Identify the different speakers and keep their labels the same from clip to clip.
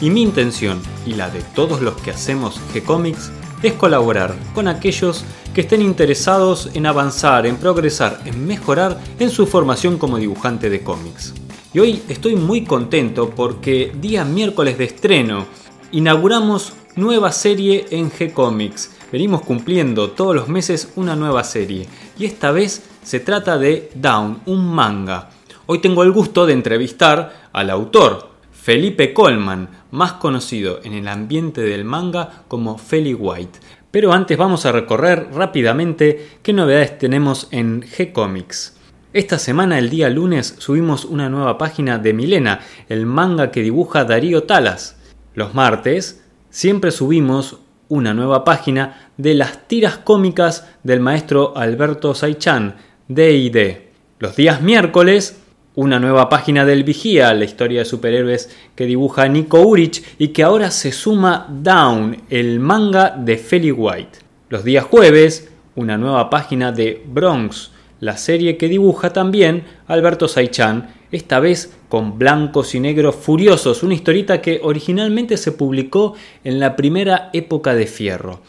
Speaker 1: y mi intención y la de todos los que hacemos G-Comics es colaborar con aquellos que estén interesados en avanzar, en progresar, en mejorar en su formación como dibujante de cómics. Y hoy estoy muy contento porque día miércoles de estreno inauguramos nueva serie en G-Comics. Venimos cumpliendo todos los meses una nueva serie y esta vez se trata de Down, un manga. Hoy tengo el gusto de entrevistar al autor, Felipe Colman, más conocido en el ambiente del manga como Feli White. Pero antes vamos a recorrer rápidamente qué novedades tenemos en G-Comics. Esta semana, el día lunes, subimos una nueva página de Milena, el manga que dibuja Darío Talas. Los martes, siempre subimos una nueva página de las tiras cómicas del maestro Alberto Saichan, D&D. Los días miércoles, una nueva página del Vigía, la historia de superhéroes que dibuja Nico Urich y que ahora se suma Down, el manga de Feli White. Los días jueves, una nueva página de Bronx, la serie que dibuja también Alberto Saichan, esta vez con blancos y negros furiosos, una historieta que originalmente se publicó en la primera época de Fierro.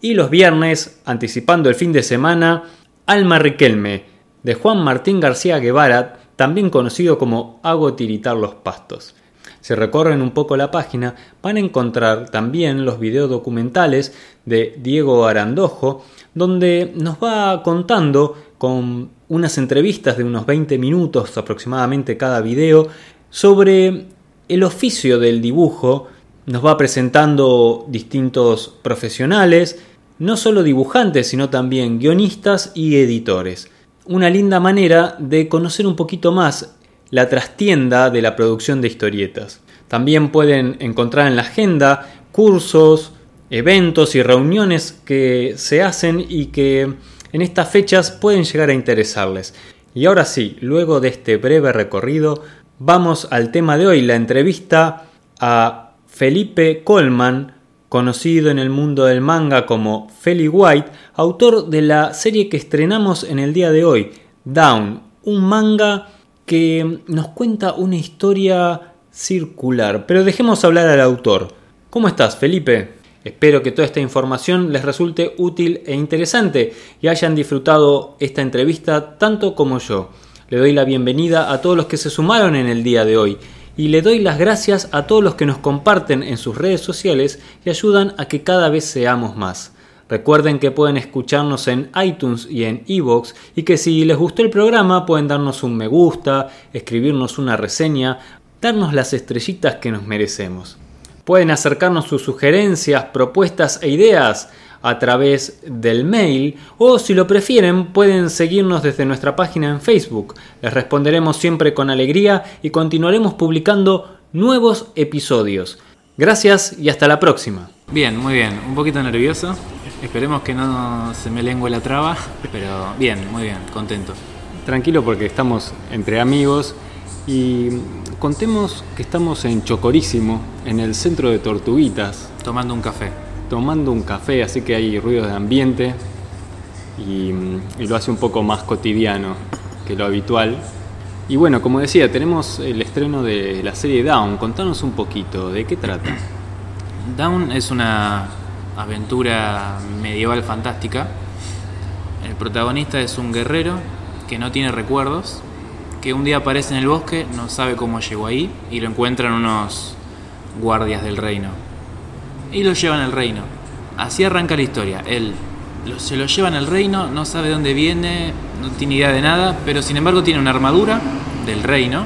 Speaker 1: Y los viernes, anticipando el fin de semana, Alma Riquelme, de Juan Martín García Guevara, también conocido como Hago tiritar los pastos. Si recorren un poco la página, van a encontrar también los videos documentales de Diego Arandojo, donde nos va contando con unas entrevistas de unos 20 minutos aproximadamente cada video sobre el oficio del dibujo. Nos va presentando distintos profesionales, no solo dibujantes, sino también guionistas y editores una linda manera de conocer un poquito más la trastienda de la producción de historietas. También pueden encontrar en la agenda cursos, eventos y reuniones que se hacen y que en estas fechas pueden llegar a interesarles. Y ahora sí, luego de este breve recorrido, vamos al tema de hoy, la entrevista a Felipe Colman, conocido en el mundo del manga como Feli White, autor de la serie que estrenamos en el día de hoy, Down, un manga que nos cuenta una historia circular. Pero dejemos hablar al autor. ¿Cómo estás, Felipe? Espero que toda esta información les resulte útil e interesante y hayan disfrutado esta entrevista tanto como yo. Le doy la bienvenida a todos los que se sumaron en el día de hoy y le doy las gracias a todos los que nos comparten en sus redes sociales y ayudan a que cada vez seamos más. Recuerden que pueden escucharnos en iTunes y en Evox y que si les gustó el programa pueden darnos un me gusta, escribirnos una reseña, darnos las estrellitas que nos merecemos. Pueden acercarnos sus sugerencias, propuestas e ideas a través del mail o si lo prefieren pueden seguirnos desde nuestra página en Facebook. Les responderemos siempre con alegría y continuaremos publicando nuevos episodios. Gracias y hasta la próxima.
Speaker 2: Bien, muy bien. Un poquito nervioso. Esperemos que no se me lengua la traba, pero bien, muy bien, contento.
Speaker 1: Tranquilo porque estamos entre amigos y contemos que estamos en Chocorísimo, en el centro de Tortuguitas.
Speaker 2: Tomando un café
Speaker 1: tomando un café, así que hay ruidos de ambiente y, lo hace un poco más cotidiano que lo habitual. Y bueno, como decía, tenemos el estreno de la serie Down. Contanos un poquito, ¿de qué trata?
Speaker 2: Down es una aventura medieval fantástica. El protagonista es un guerrero que no tiene recuerdos, que un día aparece en el bosque, no sabe cómo llegó ahí y lo encuentran unos guardias del reino y lo llevan al reino. Así arranca la historia. Él se lo llevan al reino, no sabe dónde viene, no tiene idea de nada, pero sin embargo tiene una armadura del reino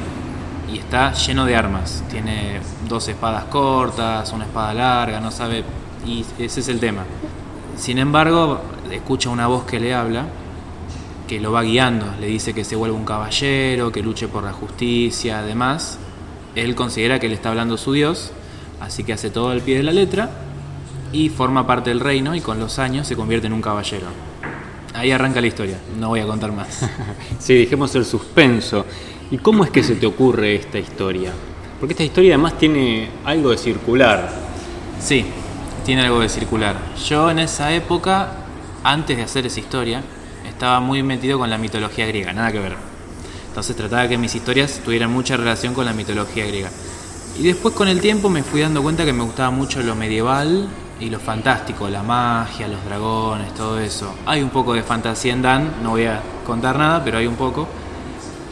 Speaker 2: y está lleno de armas. Tiene dos espadas cortas, una espada larga, no sabe, y ese es el tema. Sin embargo, escucha una voz que le habla, que lo va guiando, le dice que se vuelva un caballero, que luche por la justicia, además. Él considera que le está hablando su Dios Así que hace todo al pie de la letra y forma parte del reino y con los años se convierte en un caballero. Ahí arranca la historia, no voy a contar más.
Speaker 1: sí, dejemos el suspenso. ¿Y cómo es que se te ocurre esta historia? Porque esta historia además tiene algo de circular.
Speaker 2: Sí, tiene algo de circular. Yo en esa época, antes de hacer esa historia, estaba muy metido con la mitología griega, nada que ver. Entonces trataba de que mis historias tuvieran mucha relación con la mitología griega. Y después con el tiempo me fui dando cuenta que me gustaba mucho lo medieval y lo fantástico, la magia, los dragones, todo eso. Hay un poco de fantasía en Dan, no voy a contar nada, pero hay un poco.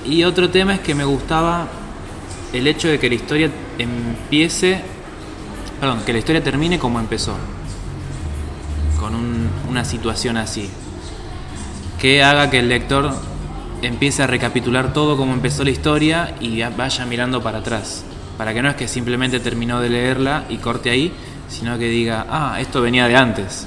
Speaker 2: Y otro tema es que me gustaba el hecho de que la historia empiece, perdón, que la historia termine como empezó, con una situación así, que haga que el lector empiece a recapitular todo como empezó la historia y vaya mirando para atrás, para que no es que simplemente terminó de leerla y corte ahí, sino que diga, ah, esto venía de antes.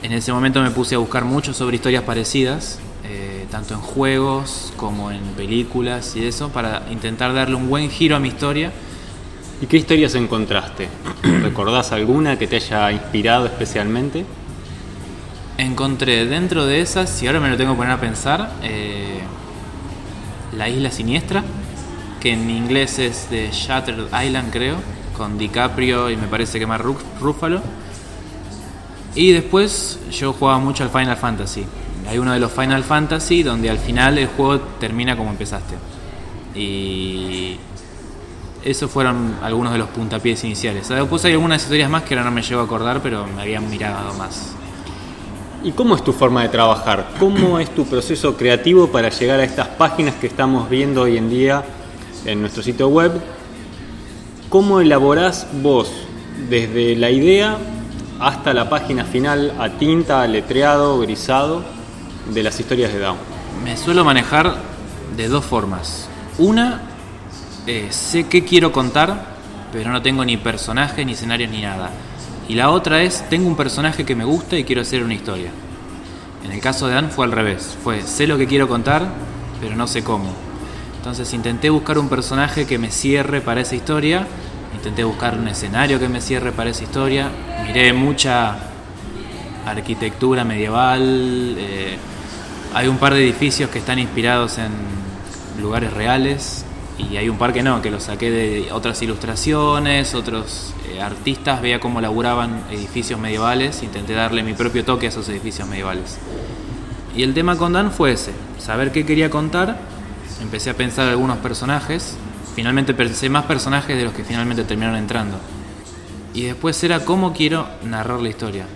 Speaker 2: En ese momento me puse a buscar mucho sobre historias parecidas, eh, tanto en juegos como en películas y eso, para intentar darle un buen giro a mi historia.
Speaker 1: ¿Y qué historias encontraste? ¿Recordás alguna que te haya inspirado especialmente?
Speaker 2: Encontré dentro de esas, si ahora me lo tengo que poner a pensar, eh, La Isla Siniestra, que en inglés es de Shattered Island creo, con DiCaprio y me parece que más Ruffalo. Y después yo jugaba mucho al Final Fantasy. Hay uno de los Final Fantasy donde al final el juego termina como empezaste. Y esos fueron algunos de los puntapiés iniciales. Después hay algunas historias más que ahora no me llevo a acordar, pero me habían mirado más.
Speaker 1: ¿Y cómo es tu forma de trabajar? ¿Cómo es tu proceso creativo para llegar a estas páginas que estamos viendo hoy en día en nuestro sitio web ¿Cómo elaborás vos desde la idea hasta la página final a tinta, letreado, grisado de las historias de Down?
Speaker 2: Me suelo manejar de dos formas. Una, eh, sé qué quiero contar, pero no tengo ni personajes, ni escenarios, ni nada. Y la otra es, tengo un personaje que me gusta y quiero hacer una historia. En el caso de Dan fue al revés. Fue, sé lo que quiero contar, pero no sé cómo. Entonces intenté buscar un personaje que me cierre para esa historia, intenté buscar un escenario que me cierre para esa historia, miré mucha arquitectura medieval, eh, hay un par de edificios que están inspirados en lugares reales y hay un par que no, que los saqué de otras ilustraciones, otros eh, artistas, veía cómo laburaban edificios medievales, intenté darle mi propio toque a esos edificios medievales. Y el tema con Dan fue ese, saber qué quería contar empecé a pensar algunos personajes. Finalmente pensé más personajes de los que finalmente terminaron entrando. Y después era cómo quiero narrar la historia.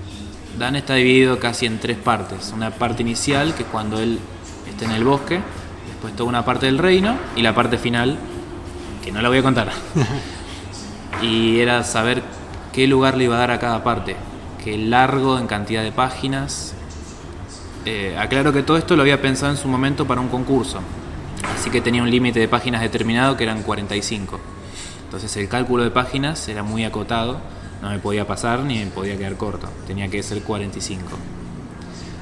Speaker 2: Dan está dividido casi en tres partes. Una parte inicial, que es cuando él está en el bosque, después toda una parte del reino y la parte final, que no la voy a contar. y era saber qué lugar le iba a dar a cada parte, qué largo en cantidad de páginas. Eh, aclaro que todo esto lo había pensado en su momento para un concurso, Así que tenía un límite de páginas determinado que eran 45. Entonces el cálculo de páginas era muy acotado, no me podía pasar ni me podía quedar corto, tenía que ser 45.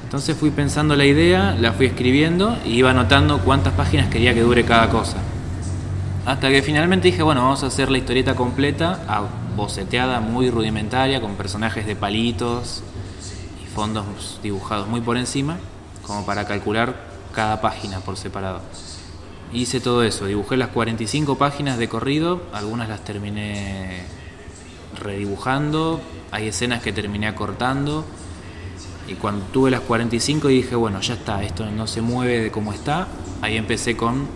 Speaker 2: Entonces fui pensando la idea, la fui escribiendo y iba anotando cuántas páginas quería que dure cada cosa. Hasta que finalmente dije, bueno, vamos a hacer la historieta completa, boceteada, muy rudimentaria, con personajes de palitos y fondos dibujados muy por encima, como para calcular cada página por separado. Hice todo eso, dibujé las 45 páginas de corrido, algunas las terminé redibujando, hay escenas que terminé acortando. Y cuando tuve las 45 dije, bueno, ya está, esto no se mueve de cómo está, ahí empecé con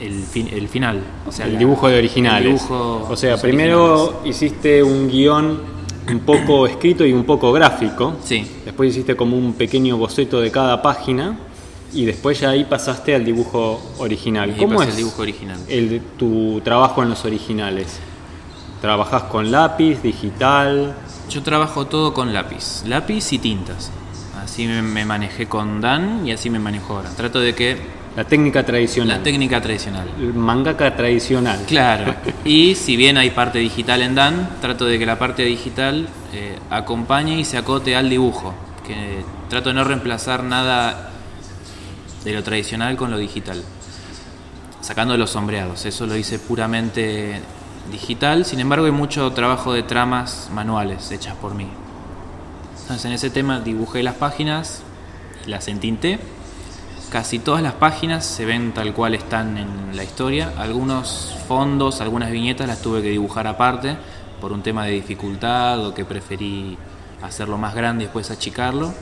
Speaker 2: el, el final.
Speaker 1: O sea, el dibujo de originales. o sea, primero hiciste un guion un poco escrito y un poco gráfico.
Speaker 2: Sí.
Speaker 1: Después hiciste como un pequeño boceto de cada página y después ya ahí pasaste al dibujo original.
Speaker 2: ¿Cómo es el dibujo original?
Speaker 1: El, tu trabajo en los originales? ¿Trabajas con lápiz, digital?
Speaker 2: Yo trabajo todo con lápiz, lápiz y tintas. Así me, manejé con Dan y así me manejo ahora. Trato de que...
Speaker 1: La técnica tradicional.
Speaker 2: La técnica tradicional.
Speaker 1: El mangaka tradicional.
Speaker 2: Claro. Y si bien hay parte digital en Dan, trato de que la parte digital eh, acompañe y se acote al dibujo. Que trato de no reemplazar nada de lo tradicional con lo digital. Sacando los sombreados, eso lo hice puramente digital, sin embargo hay mucho trabajo de tramas manuales hechas por mí. Entonces en ese tema dibujé las páginas, las entinté. Casi todas las páginas se ven tal cual están en la historia. Algunos fondos, algunas viñetas las tuve que dibujar aparte por un tema de dificultad o que preferí hacerlo más grande y después achicarlo.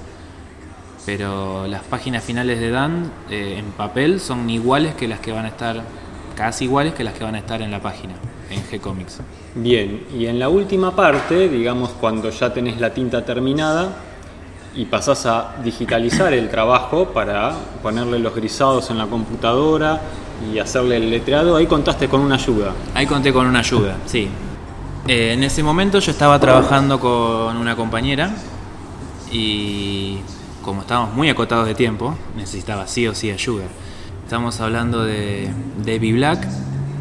Speaker 2: Pero las páginas finales de Dan eh, en papel son iguales que las que van a estar, casi iguales que las que van a estar en la página, en G-Comics.
Speaker 1: Bien, y en la última parte, digamos cuando ya tenés la tinta terminada y pasás a digitalizar el trabajo para ponerle los grisados en la computadora y hacerle el letreado, ahí contaste con una ayuda.
Speaker 2: Ahí conté con una ayuda, sí. Eh, en ese momento yo estaba trabajando con una compañera y como estábamos muy acotados de tiempo, necesitaba sí o sí ayuda. Estamos hablando de Debbie Black,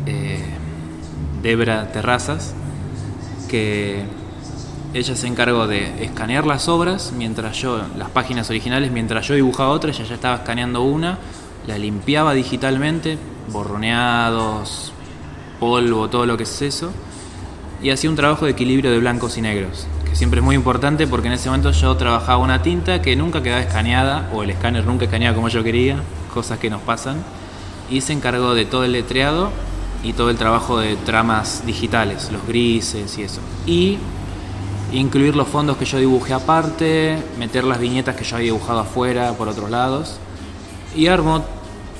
Speaker 2: eh, Debra Terrazas, que ella se encargó de escanear las obras mientras yo, las páginas originales, mientras yo dibujaba otra, ella ya estaba escaneando una, la limpiaba digitalmente, borroneados, polvo, todo lo que es eso, y hacía un trabajo de equilibrio de blancos y negros, siempre es muy importante porque en ese momento yo trabajaba una tinta que nunca quedaba escaneada, o el escáner nunca escaneaba como yo quería, cosas que nos pasan, y se encargó de todo el letreado y todo el trabajo de tramas digitales, los grises y eso. Y incluir los fondos que yo dibujé aparte, meter las viñetas que yo había dibujado afuera por otros lados. Y armó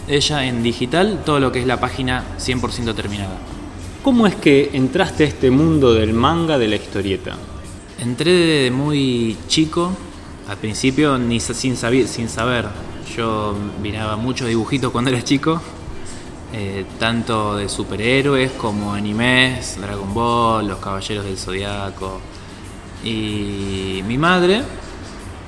Speaker 2: ella en digital todo lo que es la página 100% terminada.
Speaker 1: ¿Cómo es que entraste a este mundo del manga de la historieta?
Speaker 2: Entré muy chico, al principio ni sin, saber, sin saber. Yo miraba muchos dibujitos cuando era chico, eh, tanto de superhéroes como animes, Dragon Ball, Los Caballeros del Zodiaco. Y mi madre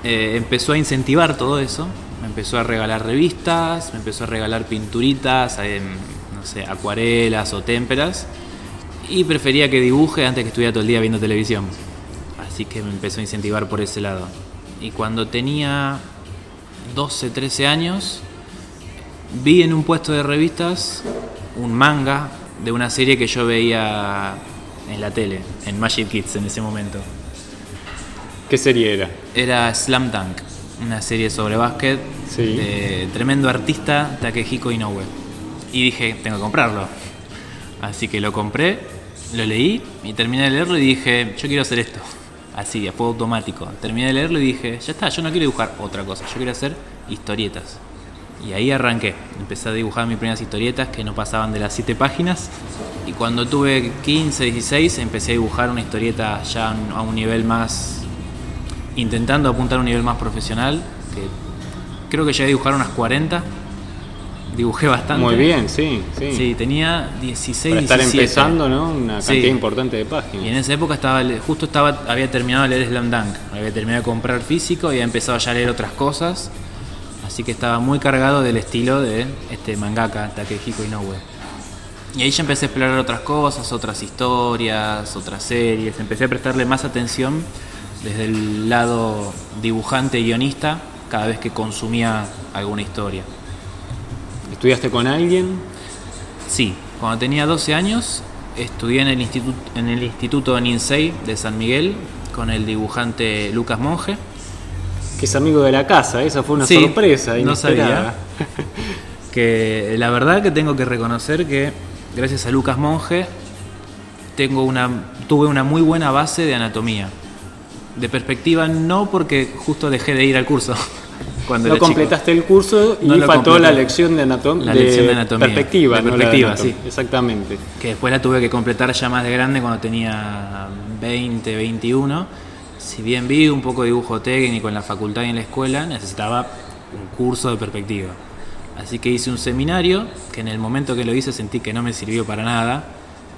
Speaker 2: eh, empezó a incentivar todo eso, me empezó a regalar revistas, me empezó a regalar pinturitas, eh, no sé, acuarelas o témperas y prefería que dibuje antes que estuviera todo el día viendo televisión. Así que me empezó a incentivar por ese lado. Y cuando tenía 12, 13 años, vi en un puesto de revistas un manga de una serie que yo veía en la tele, en Magic Kids en ese momento.
Speaker 1: ¿Qué serie era?
Speaker 2: Era Slam Dunk, una serie sobre básquet
Speaker 1: Sí.
Speaker 2: de tremendo artista Takehiko Inoue. Y dije, tengo que comprarlo. Así que lo compré, lo leí y terminé de leerlo y dije, yo quiero hacer esto. Así, a fuego automático. Terminé de leerlo y dije, ya está, yo no quiero dibujar otra cosa, yo quiero hacer historietas. Y ahí arranqué. Empecé a dibujar mis primeras historietas que no pasaban de las 7 páginas. Y cuando tuve 15, 16, empecé a dibujar una historieta ya a un nivel más. intentando apuntar a un nivel más profesional. Creo que llegué a dibujar unas 40. Dibujé bastante.
Speaker 1: Muy bien, sí, sí.
Speaker 2: Sí, tenía 16,
Speaker 1: Para estar
Speaker 2: 17.
Speaker 1: empezando, ¿no? Una
Speaker 2: Sí.
Speaker 1: cantidad importante de
Speaker 2: Y en
Speaker 1: páginas.
Speaker 2: esa época estaba justo estaba había terminado de leer Slam Dunk, había terminado de comprar físico y había empezado ya a leer otras cosas, así que estaba muy cargado del estilo de este mangaka Takehiko Inoue. Y ahí ya empecé a explorar otras cosas, otras historias, otras series, empecé a prestarle más atención desde el lado dibujante y guionista cada vez que consumía alguna historia.
Speaker 1: ¿Estudiaste con alguien?
Speaker 2: Sí, cuando tenía 12 años estudié en el instituto, en el instituto Ninsei de San Miguel con el dibujante Lucas Monge.
Speaker 1: Que es amigo de la casa, esa fue una
Speaker 2: Sí,
Speaker 1: sorpresa.
Speaker 2: no
Speaker 1: inesperada.
Speaker 2: Que la verdad que tengo que reconocer que gracias a Lucas Monge tengo una, tuve una muy buena base de anatomía. De perspectiva no porque justo dejé de ir al curso cuando
Speaker 1: No
Speaker 2: chico.
Speaker 1: completaste el curso y
Speaker 2: No
Speaker 1: faltó
Speaker 2: completé.
Speaker 1: la lección de, anatom
Speaker 2: La lección de anatomía.
Speaker 1: Perspectiva,
Speaker 2: De
Speaker 1: no
Speaker 2: perspectiva, sí.
Speaker 1: Exactamente.
Speaker 2: que después la tuve que completar ya más de grande cuando tenía 20, 21. Si bien vi un poco de dibujo técnico en la facultad y en la escuela, necesitaba un curso de perspectiva. Así que hice un seminario, que en el momento que lo hice sentí que no me sirvió para nada,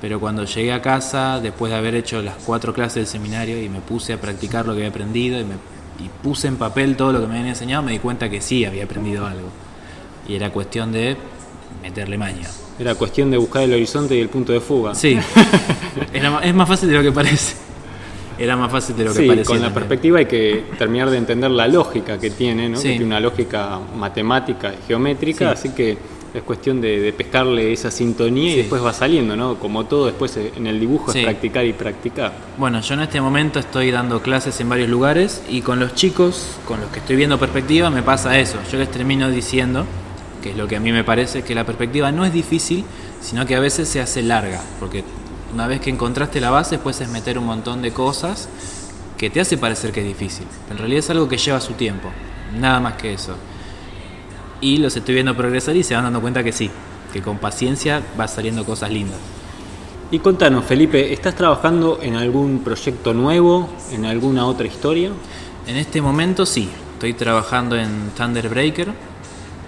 Speaker 2: pero cuando llegué a casa, después de haber hecho las cuatro clases del seminario y me puse a practicar lo que había aprendido y, me, y puse en papel todo lo que me habían enseñado, me di cuenta que sí había aprendido algo. Y era cuestión de meterle maña.
Speaker 1: Era cuestión de buscar el horizonte y el punto de fuga.
Speaker 2: Sí, Era es más fácil de lo que parece. Era más fácil de lo que
Speaker 1: Sí,
Speaker 2: parecía.
Speaker 1: con la
Speaker 2: también.
Speaker 1: perspectiva hay que terminar de entender la lógica que tiene, ¿no?
Speaker 2: Sí.
Speaker 1: que tiene una lógica matemática y geométrica,
Speaker 2: Sí.
Speaker 1: así que Es cuestión de, de pescarle esa sintonía y después va saliendo, ¿no? Como todo, después eh, en el dibujo
Speaker 2: Sí.
Speaker 1: es practicar y practicar.
Speaker 2: Bueno, yo en este momento estoy dando clases en varios lugares y con los chicos, con los que estoy viendo perspectiva, me pasa eso. Yo les termino diciendo, que es lo que a mí me parece, que la perspectiva no es difícil, sino que a veces se hace larga, porque una vez que encontraste la base, después es meter un montón de cosas que te hace parecer que es difícil. En realidad es algo que lleva su tiempo, nada más que eso. Y los estoy viendo progresar y se van dando cuenta que sí, que con paciencia va saliendo cosas lindas.
Speaker 1: Y contanos, Felipe, ¿estás trabajando en algún proyecto nuevo, en alguna otra historia?
Speaker 2: En este momento sí, estoy trabajando en Thunderbreaker,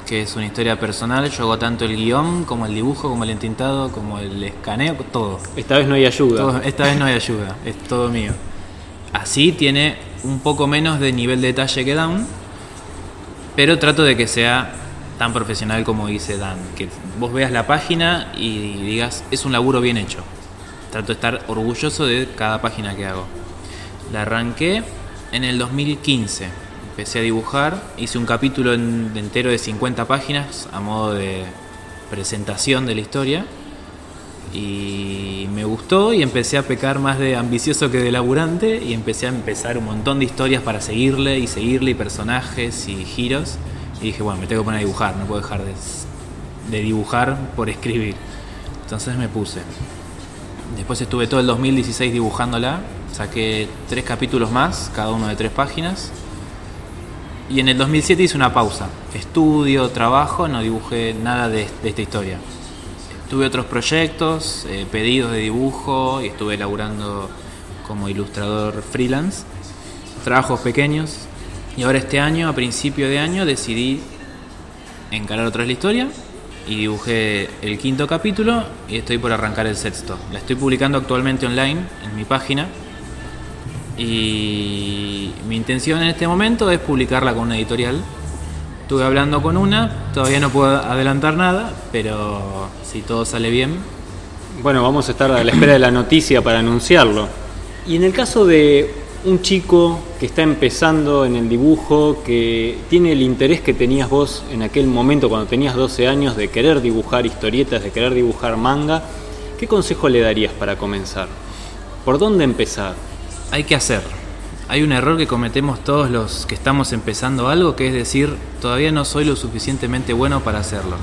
Speaker 2: que es una historia personal. Yo hago tanto el guion, como el dibujo, como el entintado, como el escaneo, todo.
Speaker 1: Esta vez no hay ayuda.
Speaker 2: Todo- esta vez no hay ayuda, es todo mío. Así tiene un poco menos de nivel de detalle que Dan, pero trato de que sea tan profesional como dice Dan. Que vos veas la página y digas, es un laburo bien hecho. Trato de estar orgulloso de cada página que hago. La arranqué en el 2015. Empecé a dibujar, hice un capítulo en- entero de 50 páginas a modo de presentación de la historia y me gustó y empecé a pecar más de ambicioso que de laburante y empecé a empezar un montón de historias para seguirle y seguirle y personajes y giros. Y dije bueno me tengo que poner a dibujar no puedo dejar de, dibujar por escribir entonces me puse. Después estuve todo el 2016 dibujándola saqué tres capítulos más cada uno de tres páginas. Y en el 2007 hice una pausa. Estudio trabajo no dibujé nada de esta historia Tuve otros proyectos, eh, pedidos de dibujo y estuve laburando como ilustrador freelance, trabajos pequeños. Y ahora este año, a principio de año, decidí encarar otra vez la historia y dibujé el quinto capítulo y estoy por arrancar el sexto. La estoy publicando actualmente online en mi página y mi intención en este momento es publicarla con una editorial. Estuve hablando con una, todavía no puedo adelantar nada, pero si todo sale bien,
Speaker 1: Bueno, vamos a estar a la espera de la noticia para anunciarlo. Y en el caso de un chico que está empezando en el dibujo, que tiene el interés que tenías vos en aquel momento cuando tenías 12 años de querer dibujar historietas, de querer dibujar manga, ¿qué consejo le darías para comenzar? ¿Por dónde empezar?
Speaker 2: hay que hacer. Hay un error que cometemos todos los que estamos empezando algo, que es decir, todavía no soy lo suficientemente bueno para hacerlo.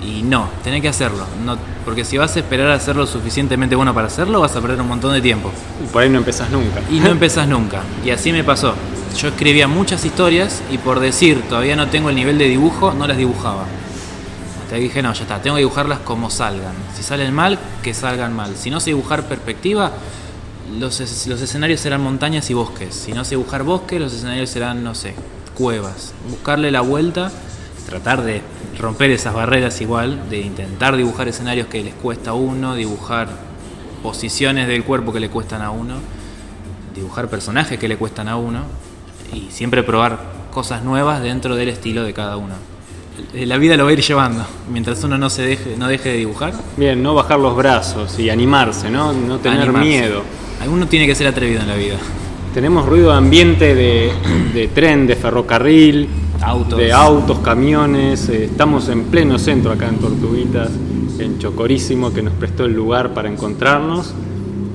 Speaker 2: Y no, tenés que hacerlo. No, porque si vas a esperar a ser lo suficientemente bueno para hacerlo, vas a perder un montón de tiempo.
Speaker 1: Y por ahí no empezás nunca.
Speaker 2: Y no empezás nunca. Y así me pasó. Yo escribía muchas historias y por decir todavía no tengo el nivel de dibujo, no las dibujaba. Que dije, no, ya está, tengo que dibujarlas como salgan. Si salen mal, que salgan mal. Si no sé dibujar perspectiva, los, es- los escenarios serán montañas y bosques. Si no sé dibujar bosques, los escenarios serán, no sé, cuevas. Buscarle la vuelta, tratar de romper esas barreras igual, de intentar dibujar escenarios que les cuesta a uno, dibujar posiciones del cuerpo que le cuestan a uno dibujar personajes que le cuestan a uno y siempre probar cosas nuevas dentro del estilo de cada uno. Eh, La vida lo va a ir llevando. Mientras uno no se deje, no deje de dibujar,
Speaker 1: Bien, no bajar los brazos y animarse, ¿no? No tener
Speaker 2: animarse.
Speaker 1: miedo.
Speaker 2: Alguno tiene que ser atrevido en la vida.
Speaker 1: Tenemos ruido de ambiente de, de tren, de ferrocarril,
Speaker 2: Autos.
Speaker 1: de autos, camiones. eh, estamos en pleno centro acá en Tortuguitas, en Chocorísimo, que nos prestó el lugar para encontrarnos.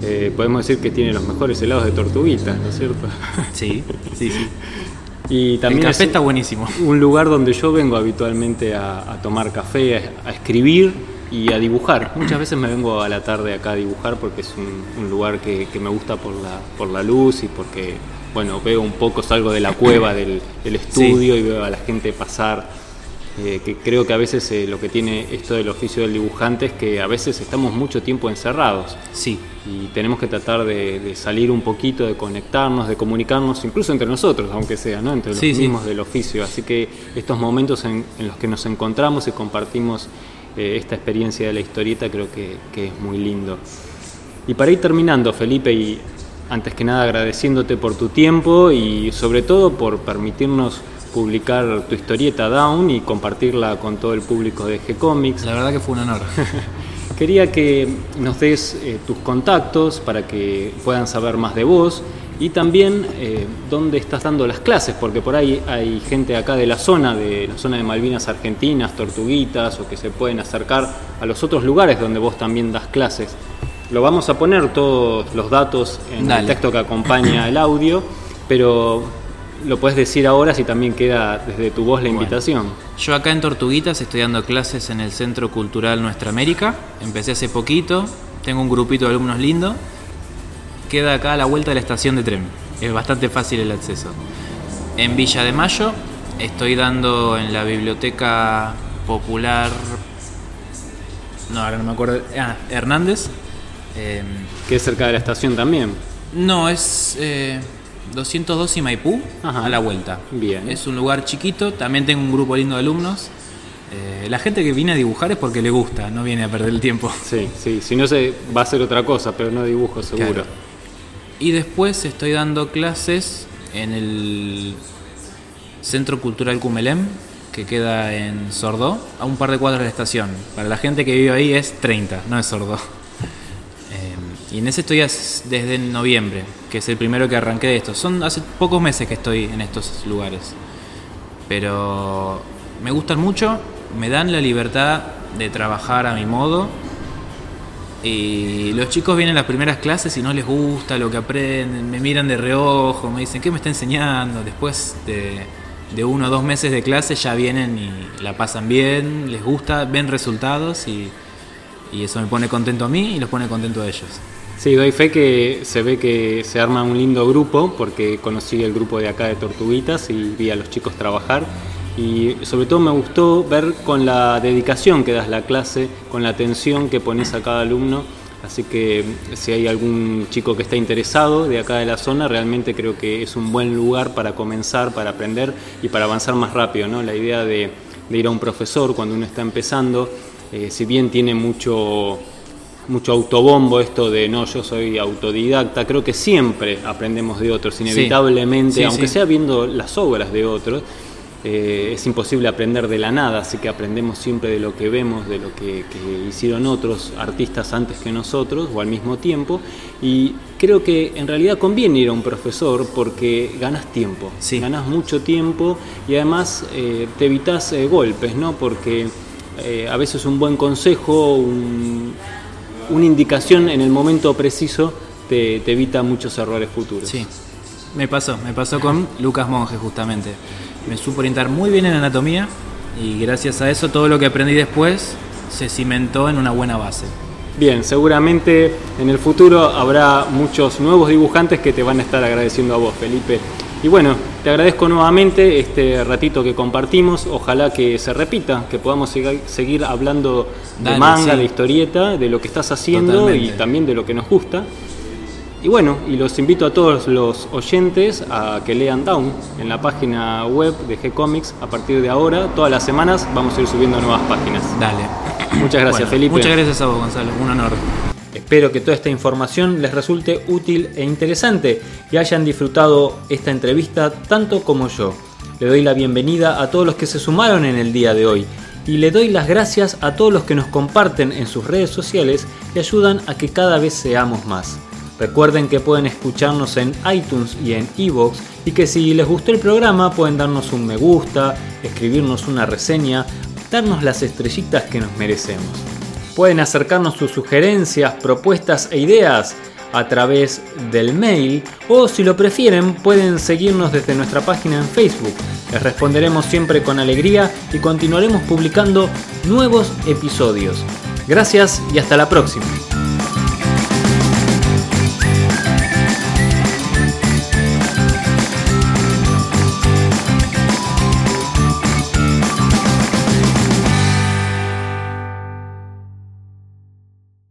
Speaker 1: Eh, podemos decir que tiene los mejores helados de Tortuguitas, ¿no es cierto?
Speaker 2: Sí, sí, sí.
Speaker 1: y también
Speaker 2: el café
Speaker 1: es
Speaker 2: está buenísimo.
Speaker 1: un lugar donde yo vengo habitualmente a, a tomar café, a, a escribir y a dibujar. Muchas veces me vengo a la tarde acá a dibujar porque es un, un lugar que, que me gusta por la, por la luz y porque, bueno, veo un poco, salgo de la cueva del, del estudio y veo a la gente pasar. eh, que creo que a veces eh, lo que tiene esto del oficio del dibujante es que a veces estamos mucho tiempo encerrados
Speaker 2: Sí,
Speaker 1: y tenemos que tratar de, de salir un poquito, de conectarnos, de comunicarnos, incluso entre nosotros, aunque sea, ¿no? entre los
Speaker 2: Sí, sí.
Speaker 1: mismos del oficio. Así que estos momentos en, en los que nos encontramos y compartimos eh, esta experiencia de la historieta creo que, que es muy lindo. Y para ir terminando, Felipe, y antes que nada agradeciéndote por tu tiempo y sobre todo por permitirnos publicar tu historieta Down y compartirla con todo el público de G-Comics.
Speaker 2: la verdad que fue un honor.
Speaker 1: Quería que nos des eh, tus contactos para que puedan saber más de vos y también eh, dónde estás dando las clases, porque por ahí hay gente acá de la zona, de la zona de Malvinas Argentinas, Tortuguitas, o que se pueden acercar a los otros lugares donde vos también das clases. Lo vamos a poner todos los datos en el texto que acompaña el audio, pero lo puedes decir ahora si también queda desde tu voz la invitación.
Speaker 2: Yo acá en Tortuguitas estoy dando clases en el Centro Cultural Nuestra América. Empecé hace poquito, tengo un grupito de alumnos lindo. Queda acá a la vuelta de la estación de tren. Es bastante fácil el acceso. En Villa de Mayo estoy dando en la Biblioteca Popular. No, ahora no me acuerdo. Ah, Hernández
Speaker 1: Em, que es cerca de la estación también.
Speaker 2: No, es 202 y Maipú, a la vuelta.
Speaker 1: Bien.
Speaker 2: Es un lugar chiquito, también tengo un grupo lindo de alumnos. Eh, la gente que viene a dibujar es porque le gusta, no viene a perder el tiempo.
Speaker 1: Sí, sí, si no se va a hacer otra cosa, pero no dibujo seguro.
Speaker 2: Y después estoy dando clases en el Centro Cultural Cumelem, que queda en Sordó, a un par de cuadras de la estación. Para la gente que vive ahí es 30, no es Sordó. Y en ese estoy desde noviembre, que es el primero que arranqué de esto. Son hace pocos meses que estoy en estos lugares. Pero me gustan mucho, me dan la libertad de trabajar a mi modo. Y los chicos vienen a las primeras clases y no les gusta lo que aprenden, me miran de reojo, me dicen, ¿qué me está enseñando? Después de, de uno o dos meses de clase ya vienen y la pasan bien, les gusta, ven resultados y, y eso me pone contento a mí y los pone contento a ellos.
Speaker 1: Sí, doy fe que se ve que se arma un lindo grupo, porque conocí el grupo de acá de Tortuguitas y vi a los chicos trabajar. Y sobre todo me gustó ver con la dedicación que das la clase, con la atención que pones a cada alumno. Así que si hay algún chico que está interesado de acá de la zona, realmente creo que es un buen lugar para comenzar, para aprender y para avanzar más rápido. ¿no? La idea de, ir a un profesor cuando uno está empezando, eh, si bien tiene mucho mucho autobombo esto de no, yo soy autodidacta. Creo que siempre aprendemos de otros, inevitablemente, aunque sea viendo las obras de otros. Eh, es imposible aprender de la nada, así que aprendemos siempre de lo que vemos, de lo que, hicieron otros artistas antes que nosotros o al mismo tiempo. Y creo que en realidad conviene ir a un profesor porque ganas tiempo, ganas mucho tiempo y además eh, te evitas eh, golpes, ¿no? Porque a veces un buen consejo, un, una indicación en el momento preciso te, evita muchos errores futuros.
Speaker 2: Sí, me pasó, me pasó con Lucas Monge justamente. Me supo orientar muy bien en anatomía y gracias a eso todo lo que aprendí después se cimentó en una buena base.
Speaker 1: Bien, seguramente en el futuro habrá muchos nuevos dibujantes que te van a estar agradeciendo a vos, Felipe. Y bueno, te agradezco nuevamente este ratito que compartimos. Ojalá que se repita, que podamos seguir hablando de manga, de historieta, de lo que estás haciendo y también de lo que nos gusta. Y bueno, y los invito a todos los oyentes a que lean Down en la página web de G-Comics. A partir de ahora, todas las semanas, vamos a ir subiendo nuevas páginas.
Speaker 2: Dale.
Speaker 1: Muchas gracias, Felipe.
Speaker 2: Muchas gracias a vos, Gonzalo. Un honor.
Speaker 1: Espero que toda esta información les resulte útil e interesante y hayan disfrutado esta entrevista tanto como yo. Le doy la bienvenida a todos los que se sumaron en el día de hoy y le doy las gracias a todos los que nos comparten en sus redes sociales y ayudan a que cada vez seamos más. Recuerden que pueden escucharnos en iTunes y en Evox y que si les gustó el programa pueden darnos un me gusta, escribirnos una reseña, darnos las estrellitas que nos merecemos. Pueden acercarnos sus sugerencias, propuestas e ideas a través del mail o si lo prefieren pueden seguirnos desde nuestra página en Facebook. Les responderemos siempre con alegría y continuaremos publicando nuevos episodios. Gracias y hasta la próxima.